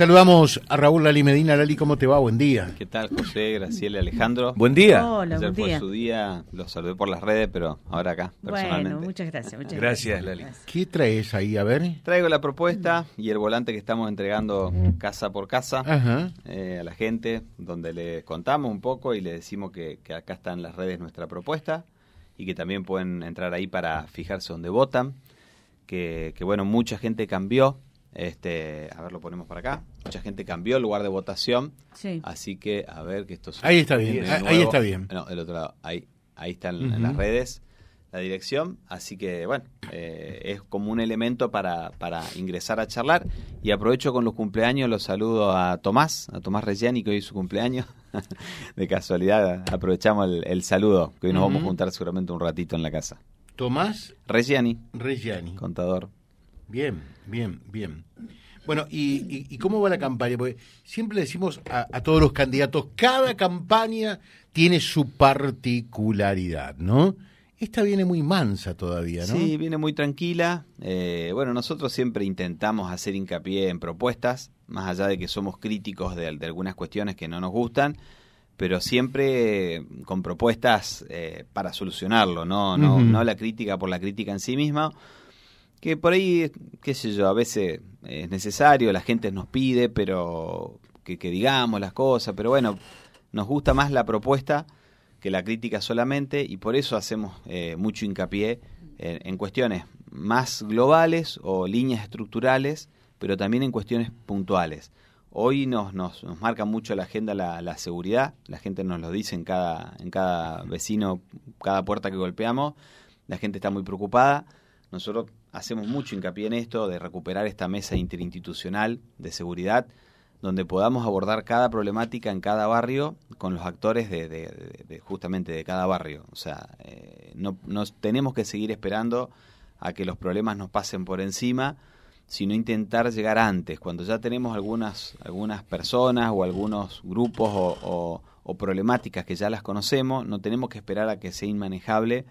Saludamos a Raúl Lali Medina. Lali, ¿cómo te va? Buen día. ¿Qué tal, José, Graciela, Alejandro? Buen día. Hola, Ayer buen fue día. su día, los saludé por las redes, pero ahora acá, personalmente. Bueno, muchas gracias. Muchas Gracias, Lali. ¿Qué traes ahí? A ver. Traigo la propuesta y el volante que estamos entregando casa por casa Ajá. eh, a la gente, donde le contamos un poco y le decimos que, que acá está en las redes nuestra propuesta y que también pueden entrar ahí para fijarse donde votan. Que, que, bueno, mucha gente cambió. Este, a ver, lo ponemos para acá. Mucha gente cambió el lugar de votación. Sí. Así que, a ver, que esto Ahí está bien, ahí- está bien. No, el otro lado. Ahí, ahí están en las redes la dirección. Así que, bueno, eh, es como un elemento para, para ingresar a charlar. Y aprovecho con los cumpleaños, los saludo a Tomás, a Tomás Reggiani, que hoy es su cumpleaños. de casualidad, aprovechamos el, el saludo, que hoy nos vamos a juntar seguramente un ratito en la casa. Tomás Reggiani, Reggiani. contador. Bien, bien, bien. Bueno, ¿y, y, y cómo va la campaña? Porque siempre decimos a, a todos los candidatos, cada campaña tiene su particularidad, ¿no? Esta viene muy mansa todavía, ¿no? Sí, viene muy tranquila. Eh, bueno, nosotros siempre intentamos hacer hincapié en propuestas, más allá de que somos críticos de, de algunas cuestiones que no nos gustan, pero siempre con propuestas eh, para solucionarlo, no, no, no la crítica por la crítica en sí misma, que por ahí, qué sé yo, a veces es necesario, la gente nos pide, pero que, digamos las cosas, pero bueno, nos gusta más la propuesta que la crítica solamente y por eso hacemos eh, mucho hincapié en, en cuestiones más globales o líneas estructurales, pero también en cuestiones puntuales. Hoy nos, nos, nos marca mucho la agenda la, la seguridad, la gente nos lo dice en cada, en cada vecino, cada puerta que golpeamos, la gente está muy preocupada. Nosotros hacemos mucho hincapié en esto, de recuperar esta mesa interinstitucional de seguridad, donde podamos abordar cada problemática en cada barrio con los actores de, de- justamente de cada barrio. O sea, eh, no nos tenemos que seguir esperando a que los problemas nos pasen por encima, sino intentar llegar antes, cuando ya tenemos algunas, algunas personas o algunos grupos o, o- o problemáticas que ya las conocemos, no tenemos que esperar a que sea inmanejable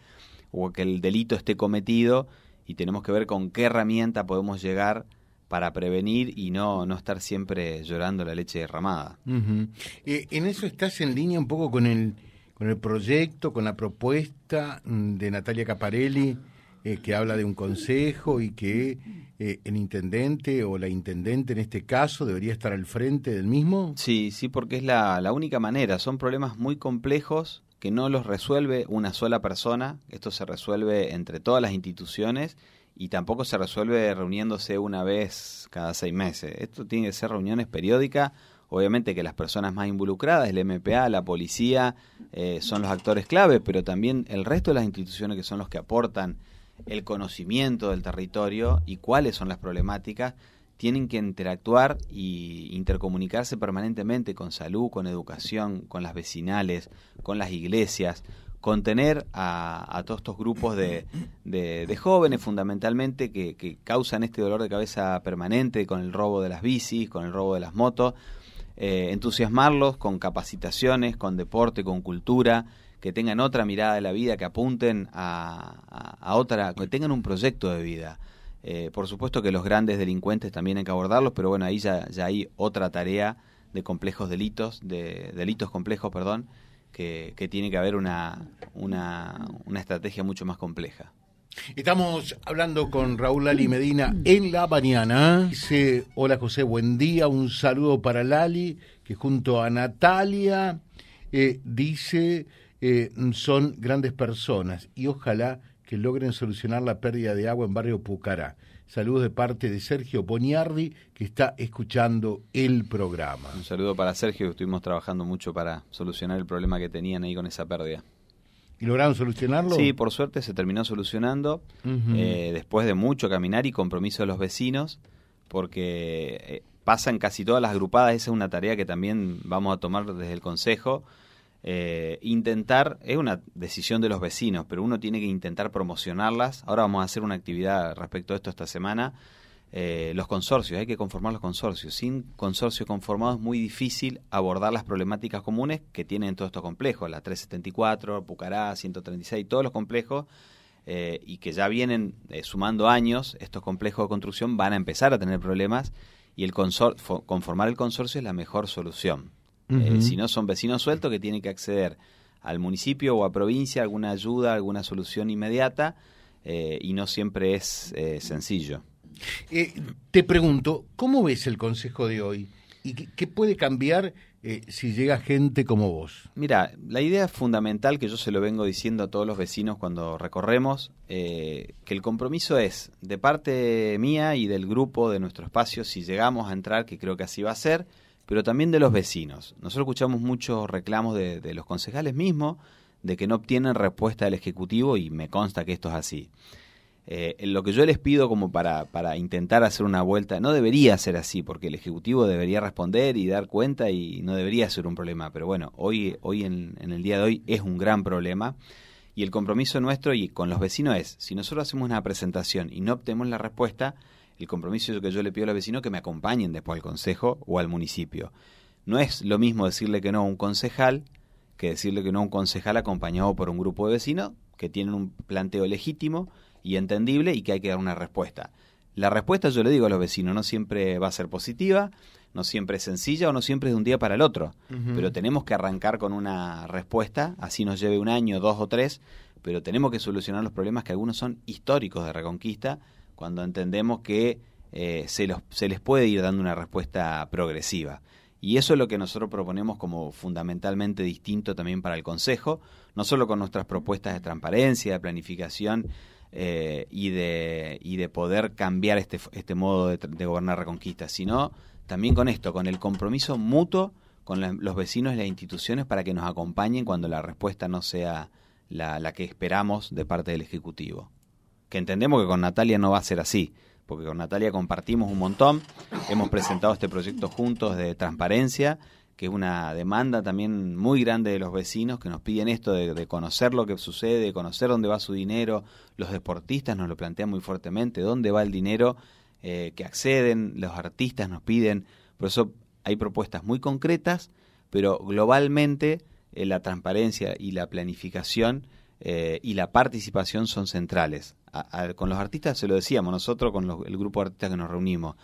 o que el delito esté cometido y tenemos que ver con qué herramienta podemos llegar para prevenir y no, no estar siempre llorando la leche derramada. Eh, en eso estás en línea un poco con el, con el proyecto, con la propuesta mm, de Natalia Caparelli, eh, que habla de un consejo y que eh, el intendente o la intendente en este caso debería estar al frente del mismo. Sí, sí, porque es la, la única manera. Son problemas muy complejos que no los resuelve una sola persona. Esto se resuelve entre todas las instituciones y tampoco se resuelve reuniéndose una vez cada seis meses. Esto tiene que ser reuniones periódicas. Obviamente que las personas más involucradas, el MPA, la policía, eh, son los actores clave, pero también el resto de las instituciones que son los que aportan el conocimiento del territorio y cuáles son las problemáticas, tienen que interactuar y intercomunicarse permanentemente con salud, con educación, con las vecinales, con las iglesias, contener a, a todos estos grupos de, jóvenes fundamentalmente que, causan este dolor de cabeza permanente con el robo de las bicis, con el robo de las motos, eh, entusiasmarlos con capacitaciones, con deporte, con cultura, que tengan otra mirada de la vida, que apunten a otra, que tengan un proyecto de vida. Eh, por supuesto que los grandes delincuentes también hay que abordarlos, pero bueno, ahí ya, hay otra tarea de complejos delitos, de delitos complejos, perdón, que, que tiene que haber una, una, una estrategia mucho más compleja. Estamos hablando con Raúl Lali Medina en la mañana. Dice, hola José, buen día, un saludo para Lali, que junto a Natalia eh, dice, eh, son grandes personas y ojalá que logren solucionar la pérdida de agua en barrio Pucará. Saludos de parte de Sergio Boniardi, que está escuchando el programa. Un saludo para Sergio, que estuvimos trabajando mucho para solucionar el problema que tenían ahí con esa pérdida. ¿Y lograron solucionarlo? Sí, por suerte se terminó solucionando eh, después de mucho caminar y compromiso de los vecinos, porque eh, pasa en casi todas las agrupadas, esa es una tarea que también vamos a tomar desde el Consejo. Eh, intentar, es una decisión de los vecinos, pero uno tiene que intentar promocionarlas. Ahora vamos a hacer una actividad respecto a esto esta semana. Eh, los consorcios, hay que conformar los consorcios. Sin consorcios conformados es muy difícil abordar las problemáticas comunes que tienen todos estos complejos, la 374, Pucará, 136, todos los complejos, eh, y que ya vienen eh, sumando años, estos complejos de construcción van a empezar a tener problemas y el conformar el consorcio es la mejor solución. Eh, si no son vecinos sueltos que tienen que acceder al municipio o a provincia alguna ayuda, alguna solución inmediata eh, y no siempre es eh, sencillo. te pregunto, ¿cómo ves el consejo de hoy? ¿Y qué, puede cambiar si llega gente como vos? Mira, la idea fundamental que yo se lo vengo diciendo a todos los vecinos cuando recorremos, que el compromiso es de parte mía y del grupo de nuestro espacio, si llegamos a entrar, que creo que así va a ser, pero también de los vecinos. Nosotros escuchamos muchos reclamos de, los concejales mismos de que no obtienen respuesta del Ejecutivo y me consta que esto es así. Eh, lo que yo les pido como para, para intentar hacer una vuelta, no debería ser así, porque el Ejecutivo debería responder y dar cuenta y no debería ser un problema, pero bueno, hoy, hoy en, en el día de hoy es un gran problema y el compromiso nuestro y con los vecinos es, si nosotros hacemos una presentación y no obtenemos la respuesta, el compromiso que yo le pido a los vecinos que me acompañen después al consejo o al municipio. No es lo mismo decirle que no a un concejal que decirle que no a un concejal acompañado por un grupo de vecinos que tienen un planteo legítimo y entendible y que hay que dar una respuesta. La respuesta, yo le digo a los vecinos, no siempre va a ser positiva, no siempre es sencilla o no siempre es de un día para el otro, pero tenemos que arrancar con una respuesta, así nos lleve un año, dos o tres, pero tenemos que solucionar los problemas que algunos son históricos de Reconquista cuando entendemos que eh, se, los, se les puede ir dando una respuesta progresiva. Y eso es lo que nosotros proponemos como fundamentalmente distinto también para el Consejo, no solo con nuestras propuestas de transparencia, de planificación eh, y, de, y de poder cambiar este, este modo de, gobernar Reconquista, sino también con esto, con el compromiso mutuo con los vecinos y las instituciones para que nos acompañen cuando la respuesta no sea la que esperamos de parte del Ejecutivo que entendemos que con Natalia no va a ser así, porque con Natalia compartimos un montón, hemos presentado este proyecto juntos de transparencia, que es una demanda también muy grande de los vecinos que nos piden esto de, conocer lo que sucede, de conocer dónde va su dinero, los deportistas nos lo plantean muy fuertemente, dónde va el dinero eh, que acceden, los artistas nos piden, por eso hay propuestas muy concretas, pero globalmente eh, la transparencia y la planificación eh, y la participación son centrales con los artistas se lo decíamos, nosotros con el grupo de artistas que nos reunimos,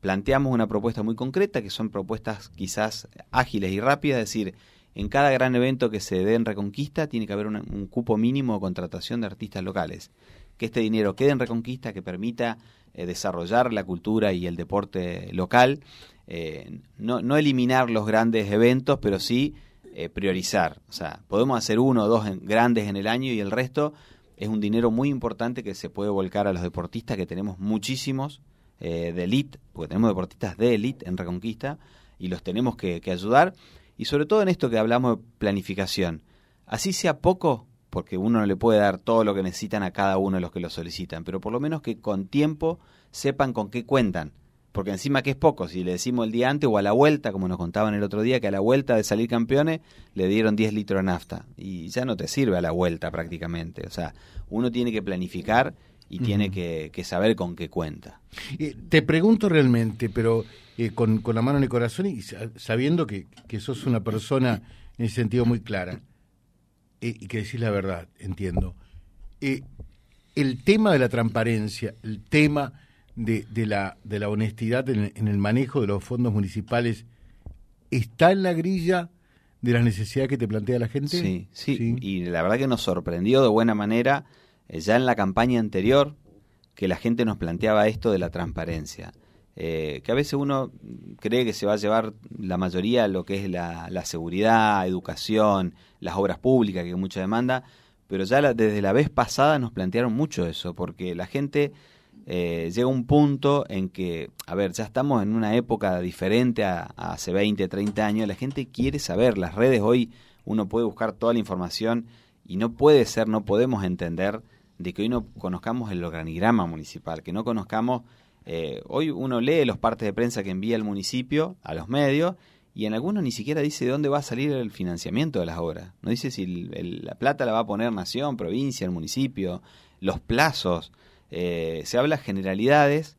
planteamos una propuesta muy concreta, que son propuestas quizás ágiles y rápidas, es decir, en cada gran evento que se dé en Reconquista tiene que haber un cupo mínimo de contratación de artistas locales. Que este dinero quede en Reconquista, que permita eh, desarrollar la cultura y el deporte local, eh, no, no, eliminar los grandes eventos, pero sí eh, priorizar. O sea, podemos hacer uno o dos grandes en el año y el resto es un dinero muy importante que se puede volcar a los deportistas, que tenemos muchísimos eh, de elite, porque tenemos deportistas de elite en Reconquista, y los tenemos que, ayudar, y sobre todo en esto que hablamos de planificación. Así sea poco, porque uno no le puede dar todo lo que necesitan a cada uno de los que lo solicitan, pero por lo menos que con tiempo sepan con qué cuentan porque encima que es poco, si le decimos el día antes o a la vuelta, como nos contaban el otro día, que a la vuelta de salir campeones le dieron 10 litros de nafta y ya no te sirve a la vuelta prácticamente. O sea, uno tiene que planificar y tiene que, saber con qué cuenta. te pregunto realmente, pero eh, con, la mano en el corazón y sabiendo que, que sos una persona en ese sentido muy clara eh, y que decís la verdad, entiendo. Eh, el tema de la transparencia, el tema de, la, de la honestidad en, el manejo de los fondos municipales está en la grilla de las necesidades que te plantea la gente? Sí, sí, y la verdad que nos sorprendió de buena manera eh, ya en la campaña anterior que la gente nos planteaba esto de la transparencia. Eh, que a veces uno cree que se va a llevar la mayoría lo que es la, la seguridad, educación, las obras públicas, que hay mucha demanda, pero ya desde la vez pasada nos plantearon mucho eso, porque la gente eh, llega un punto en que, a ver, ya estamos en una época diferente a, hace 20, 30 años, la gente quiere saber, las redes hoy uno puede buscar toda la información y no puede ser, no podemos entender de que hoy no conozcamos el organigrama municipal, que no conozcamos, eh, hoy uno lee los partes de prensa que envía el municipio a los medios y en algunos ni siquiera dice de dónde va a salir el financiamiento de las obras, no dice si la plata la va a poner nación, provincia, el municipio, los plazos. Eh, se habla generalidades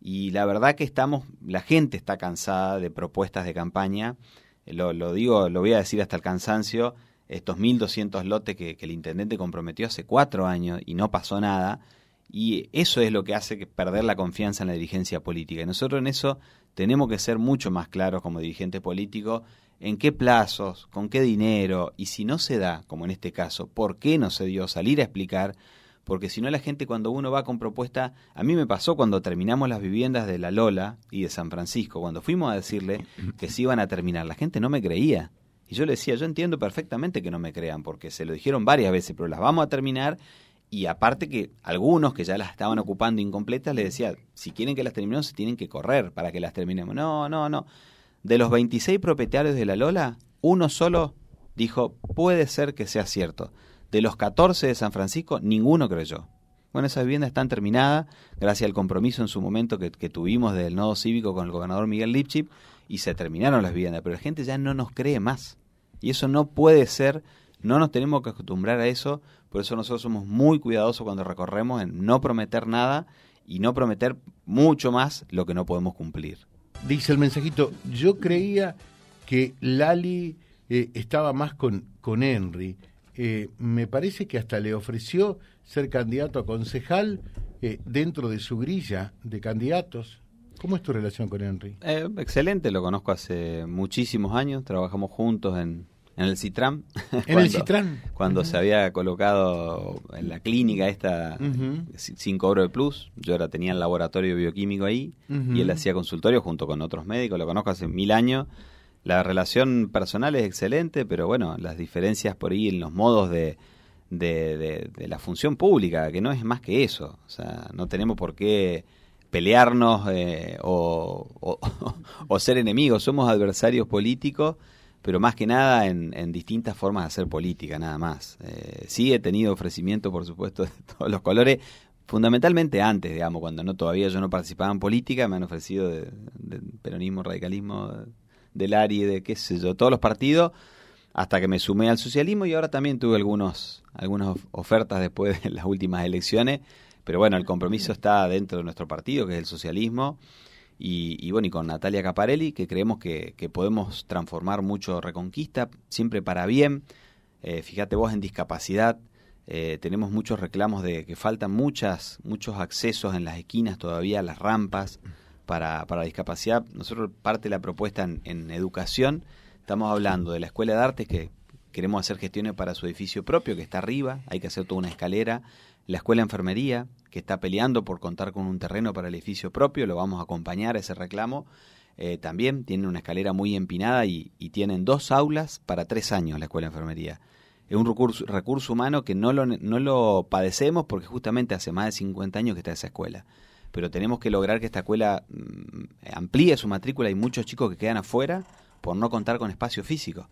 y la verdad que estamos, la gente está cansada de propuestas de campaña, eh, lo, lo digo, lo voy a decir hasta el cansancio, estos 1.200 lotes que, el intendente comprometió hace cuatro años y no pasó nada, Y eso es lo que hace que perder la confianza en la dirigencia política. Y nosotros en eso tenemos que ser mucho más claros como dirigente político en qué plazos, con qué dinero, y si no se da, como en este caso, por qué no se dio, salir a explicar, porque si no la gente cuando uno va con propuesta, a mí me pasó cuando terminamos las viviendas de La Lola y de San Francisco, cuando fuimos a decirle que se iban a terminar, la gente no me creía. Y yo le decía, yo entiendo perfectamente que no me crean, porque se lo dijeron varias veces, pero las vamos a terminar. Y aparte que algunos que ya las estaban ocupando incompletas, le decía, si quieren que las terminemos, se tienen que correr para que las terminemos. No, no, no. De los 26 propietarios de la Lola, uno solo dijo, puede ser que sea cierto. De los 14 de San Francisco, ninguno creyó. Bueno, esa vivienda están terminada gracias al compromiso en su momento que, tuvimos del nodo cívico con el gobernador Miguel Lipchip y se terminaron las viviendas, pero la gente ya no nos cree más. Y eso no puede ser, no nos tenemos que acostumbrar a eso, por eso nosotros somos muy cuidadosos cuando recorremos en no prometer nada y no prometer mucho más lo que no podemos cumplir. Dice el mensajito, yo creía que Lali eh, estaba más con, con Henry. Eh, me parece que hasta le ofreció ser candidato a concejal eh, dentro de su grilla de candidatos. ¿Cómo es tu relación con Henry? excelente, lo conozco hace muchísimos años, trabajamos juntos en, en el Citram. En el Citram. Cuando se había colocado en la clínica esta sin cobro de plus. Yo ahora tenía el laboratorio bioquímico ahí y él hacía consultorio junto con otros médicos. Lo conozco hace mil años. La relación personal es excelente, pero bueno, las diferencias por ahí en los modos de, de, la función pública, que no es más que eso. O sea, no tenemos por qué pelearnos eh, o, o ser enemigos. Somos adversarios políticos pero más que nada en, distintas formas de hacer política, nada más. Eh, sí he tenido ofrecimiento, por supuesto, de todos los colores, fundamentalmente antes, digamos, cuando no todavía yo no participaba en política, me han ofrecido de, peronismo, radicalismo, del ARI, de qué sé yo, todos los partidos, hasta que me sumé al socialismo y ahora también tuve algunos, algunas ofertas después de las últimas elecciones, pero bueno, el compromiso está dentro de nuestro partido, que es el socialismo, y, bueno, y con Natalia Caparelli, que creemos que, podemos transformar mucho Reconquista, siempre para bien. Eh, fíjate vos en discapacidad, eh, tenemos muchos reclamos de que faltan muchas, muchos accesos en las esquinas todavía, las rampas para, para discapacidad. Nosotros parte de la propuesta en, educación, estamos hablando de la Escuela de Artes que queremos hacer gestiones para su edificio propio, que está arriba, hay que hacer toda una escalera, la Escuela de Enfermería, que está peleando por contar con un terreno para el edificio propio, lo vamos a acompañar a ese reclamo. Eh, también tiene una escalera muy empinada y, tienen dos aulas para tres años la Escuela de Enfermería. Es un recurso, recurso humano que no lo, no lo padecemos porque justamente hace más de 50 años que está esa escuela. Pero tenemos que lograr que esta escuela mm, amplíe su matrícula. Hay muchos chicos que quedan afuera por no contar con espacio físico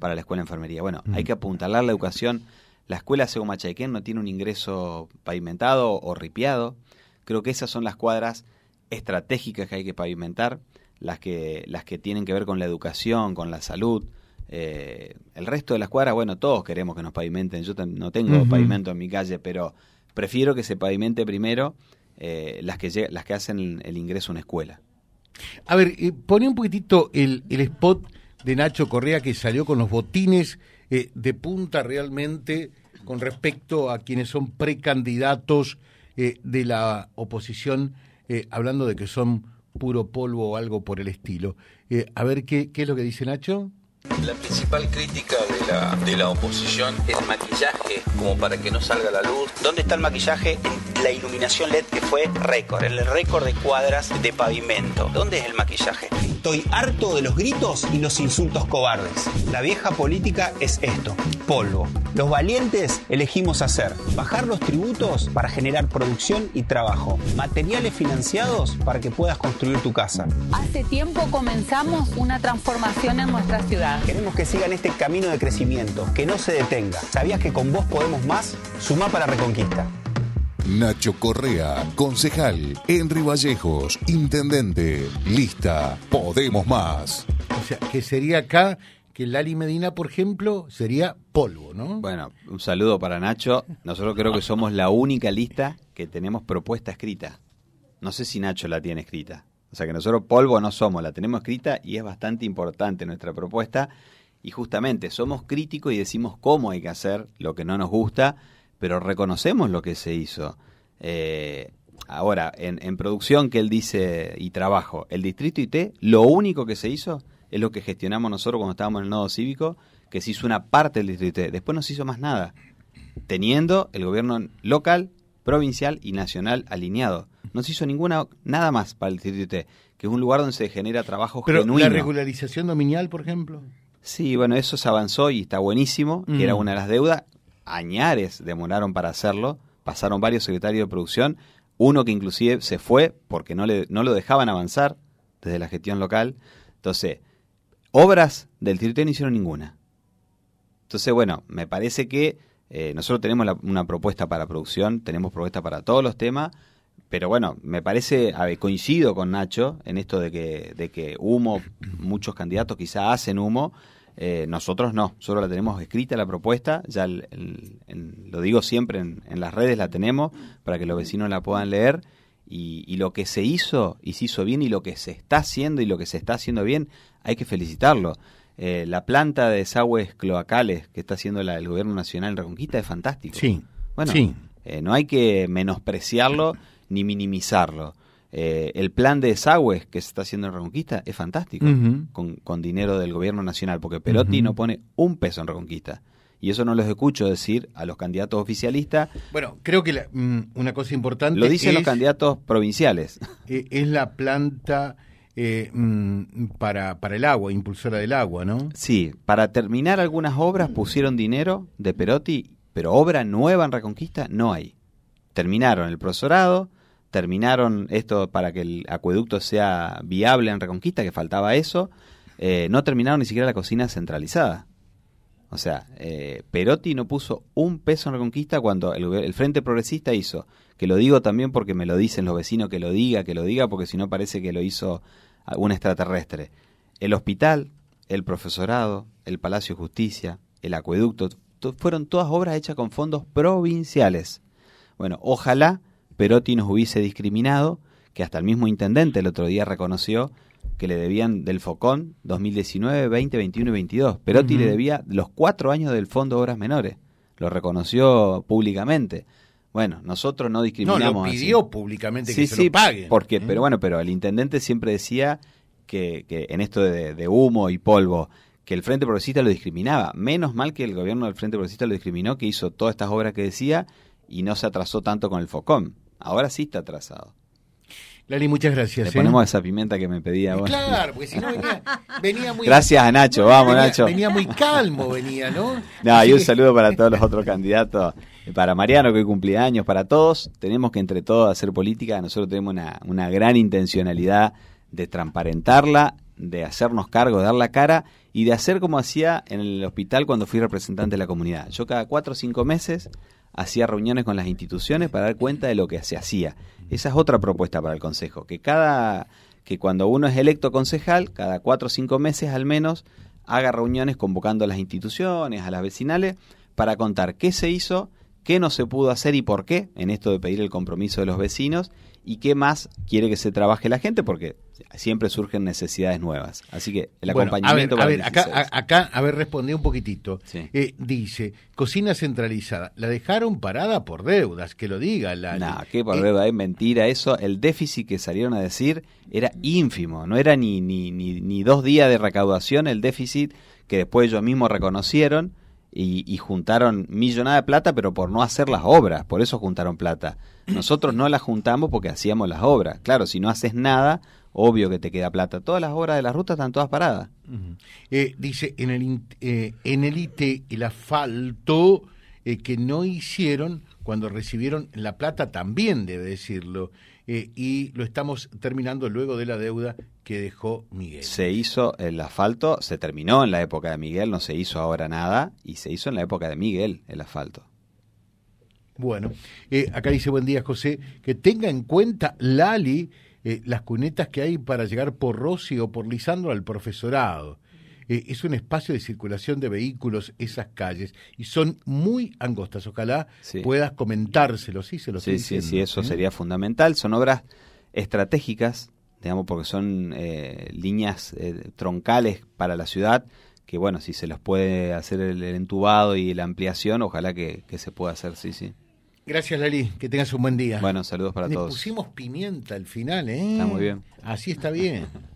para la escuela de enfermería. Bueno, hay que apuntalar la educación la escuela Seguma Chaiquén no tiene un ingreso pavimentado o ripiado. Creo que esas son las cuadras estratégicas que hay que pavimentar, las que, las que tienen que ver con la educación, con la salud. Eh, el resto de las cuadras, bueno, todos queremos que nos pavimenten. Yo no tengo pavimento en mi calle, pero prefiero que se pavimente primero eh, las, que las que hacen el, ingreso a una escuela. A ver, eh, pone un poquitito el, el spot de Nacho Correa que salió con los botines eh, de punta realmente con respecto a quienes son precandidatos eh, de la oposición, eh, hablando de que son puro polvo o algo por el estilo. a ver, ¿qué, ¿qué es lo que dice Nacho? La principal crítica de la, de la oposición es el maquillaje, como para que no salga la luz. ¿Dónde está el maquillaje? En la iluminación LED que fue récord, en el récord de cuadras de pavimento. ¿Dónde es el maquillaje? Estoy harto de los gritos y los insultos cobardes. La vieja política es esto, polvo. Los valientes elegimos hacer, bajar los tributos para generar producción y trabajo, materiales financiados para que puedas construir tu casa. Hace tiempo comenzamos una transformación en nuestra ciudad Queremos que sigan este camino de crecimiento, que no se detenga. ¿Sabías que con vos podemos más? Suma para Reconquista. Nacho Correa, concejal. Henry Vallejos, intendente. Lista, podemos más. O sea, que sería acá que Lali Medina, por ejemplo, sería polvo, ¿no? Bueno, un saludo para Nacho. Nosotros creo que somos la única lista que tenemos propuesta escrita. No sé si Nacho la tiene escrita. O sea que nosotros polvo no somos, la tenemos escrita y es bastante importante nuestra propuesta. Y justamente somos críticos y decimos cómo hay que hacer lo que no nos gusta, pero reconocemos lo que se hizo. Eh, ahora, en, en producción que él dice y trabajo, el distrito IT, lo único que se hizo es lo que gestionamos nosotros cuando estábamos en el nodo cívico, que se hizo una parte del distrito IT. Después no se hizo más nada, teniendo el gobierno local, provincial y nacional alineado. No se hizo ninguna nada más para el distrito IT, que es un lugar donde se genera trabajo Pero genuino. la regularización dominial, por ejemplo. Sí, bueno, eso se avanzó y está buenísimo, que era Mm. una de las deudas. Añares demoraron para hacerlo, pasaron varios secretarios de producción, uno que inclusive se fue porque no, le, no lo dejaban avanzar desde la gestión local. Entonces, obras del Tirité no hicieron ninguna. Entonces, bueno, me parece que eh, nosotros tenemos la- una propuesta para producción, tenemos propuesta para todos los temas, pero bueno, me parece, a ver, coincido con Nacho en esto de que, de que humo, muchos candidatos quizá hacen humo, eh, nosotros no, solo la tenemos escrita la propuesta, ya el- el- el- lo digo siempre en, en las redes, la tenemos para que los vecinos la puedan leer. Y, y lo que se hizo y se hizo bien y lo que se está haciendo y lo que se está haciendo bien, hay que felicitarlo. Eh, la planta de desagües cloacales que está haciendo la- el gobierno nacional en Reconquista es fantástico. Sí. Bueno, Sí. eh, no hay que menospreciarlo ni minimizarlo. Eh, el plan de desagües que se está haciendo en Reconquista es fantástico, con, con dinero del gobierno nacional, porque Perotti no pone un peso en Reconquista. Y eso no los escucho decir a los candidatos oficialistas, Bueno, creo que la- mm, una cosa importante lo dicen los candidatos provinciales. eh, es la planta eh, mm, para, para el agua, impulsora del agua, ¿no? Sí, para terminar algunas obras pusieron dinero de Perotti, pero obra nueva en Reconquista no hay. Terminaron el profesorado, terminaron esto para que el acueducto sea viable en Reconquista, que faltaba eso, eh, no terminaron ni siquiera la cocina centralizada. O sea, eh, Perotti no puso un peso en Reconquista cuando el, el Frente Progresista hizo, que lo digo también porque me lo dicen los vecinos que lo diga, que lo diga, porque si no parece que lo hizo un extraterrestre. El hospital, el profesorado, el Palacio de Justicia, el acueducto, to- fueron todas obras hechas con fondos provinciales. Bueno, ojalá Perotti nos hubiese discriminado, que hasta el mismo intendente el otro día reconoció que le debían del FOCON 2019, 20, 21 y 22. Perotti le debía los cuatro años del Fondo de Obras Menores. Lo reconoció públicamente. Bueno, nosotros no No, discriminamos. lo así. pidió públicamente que Sí, se sí, lo paguen. Porque, ¿eh? pero bueno, pero el intendente siempre decía que, que en esto de, de humo y polvo, que el Frente Progresista lo discriminaba. Menos mal que el gobierno del Frente Progresista lo discriminó, que hizo todas estas obras que decía y no se atrasó tanto con el FOCOM. Ahora sí está atrasado. Lali, muchas gracias. Le ¿eh? ponemos esa pimenta que me pedía. vos. Claro, porque si no venía, venía muy... Gracias a Nacho, vamos venía, Nacho. Venía muy calmo, venía, ¿no? No, y un saludo para todos los otros candidatos. Para Mariano, que hoy cumplía años, para todos. Tenemos que entre todos hacer política. Nosotros tenemos una, una gran intencionalidad de transparentarla, de hacernos cargo, de dar la cara y de hacer como hacía en el hospital cuando fui representante de la comunidad. Yo cada cuatro o cinco meses hacía reuniones con las instituciones para dar cuenta de lo que se hacía. Esa es otra propuesta para el Consejo, que cada que cuando uno es electo concejal, cada cuatro o cinco meses al menos, haga reuniones convocando a las instituciones, a las vecinales, para contar qué se hizo, qué no se pudo hacer y por qué, en esto de pedir el compromiso de los vecinos, y qué más quiere que se trabaje la gente, porque siempre surgen necesidades nuevas. Así que el Bueno, acompañamiento a ver, a ver, acá, 16. a- acá, a ver, respondí un poquitito. Sí. Eh, dice, cocina centralizada. La dejaron parada por deudas, que lo diga Lali. No, qué por Eh, deuda, es mentira eso. El déficit que salieron a decir era ínfimo, no era ni, ni, ni, ni dos días de recaudación el déficit que después ellos mismos reconocieron y, y juntaron millonada de plata, pero por no hacer las obras, por eso juntaron plata. Nosotros no la juntamos porque hacíamos las obras. Claro, si no haces nada, obvio que te queda plata. Todas las obras de la ruta están todas paradas. Eh, dice, en el, eh, en el IT, el asfalto eh, que no hicieron cuando recibieron la plata, también debe decirlo. Eh, y lo estamos terminando luego de la deuda que dejó Miguel. Se hizo el asfalto, se terminó en la época de Miguel, no se hizo ahora nada, y se hizo en la época de Miguel el asfalto. Bueno, eh, acá dice buen día José, que tenga en cuenta Lali eh, las cunetas que hay para llegar por Rossi o por Lisandro al profesorado. Eh, es un espacio de circulación de vehículos esas calles y son muy angostas. Ojalá Sí. puedas comentárselo, sí, se lo Sí, sí, diciendo, sí, eso ¿eh? sería fundamental. Son obras estratégicas, digamos, porque son eh, líneas eh, troncales para la ciudad, que bueno, si se los puede hacer el, el entubado y la ampliación, ojalá que, que se pueda hacer, sí, sí. Gracias, Lali. Que tengas un buen día. Bueno, saludos para Le todos. pusimos pimienta al final, ¿eh? Está muy bien. Así está bien.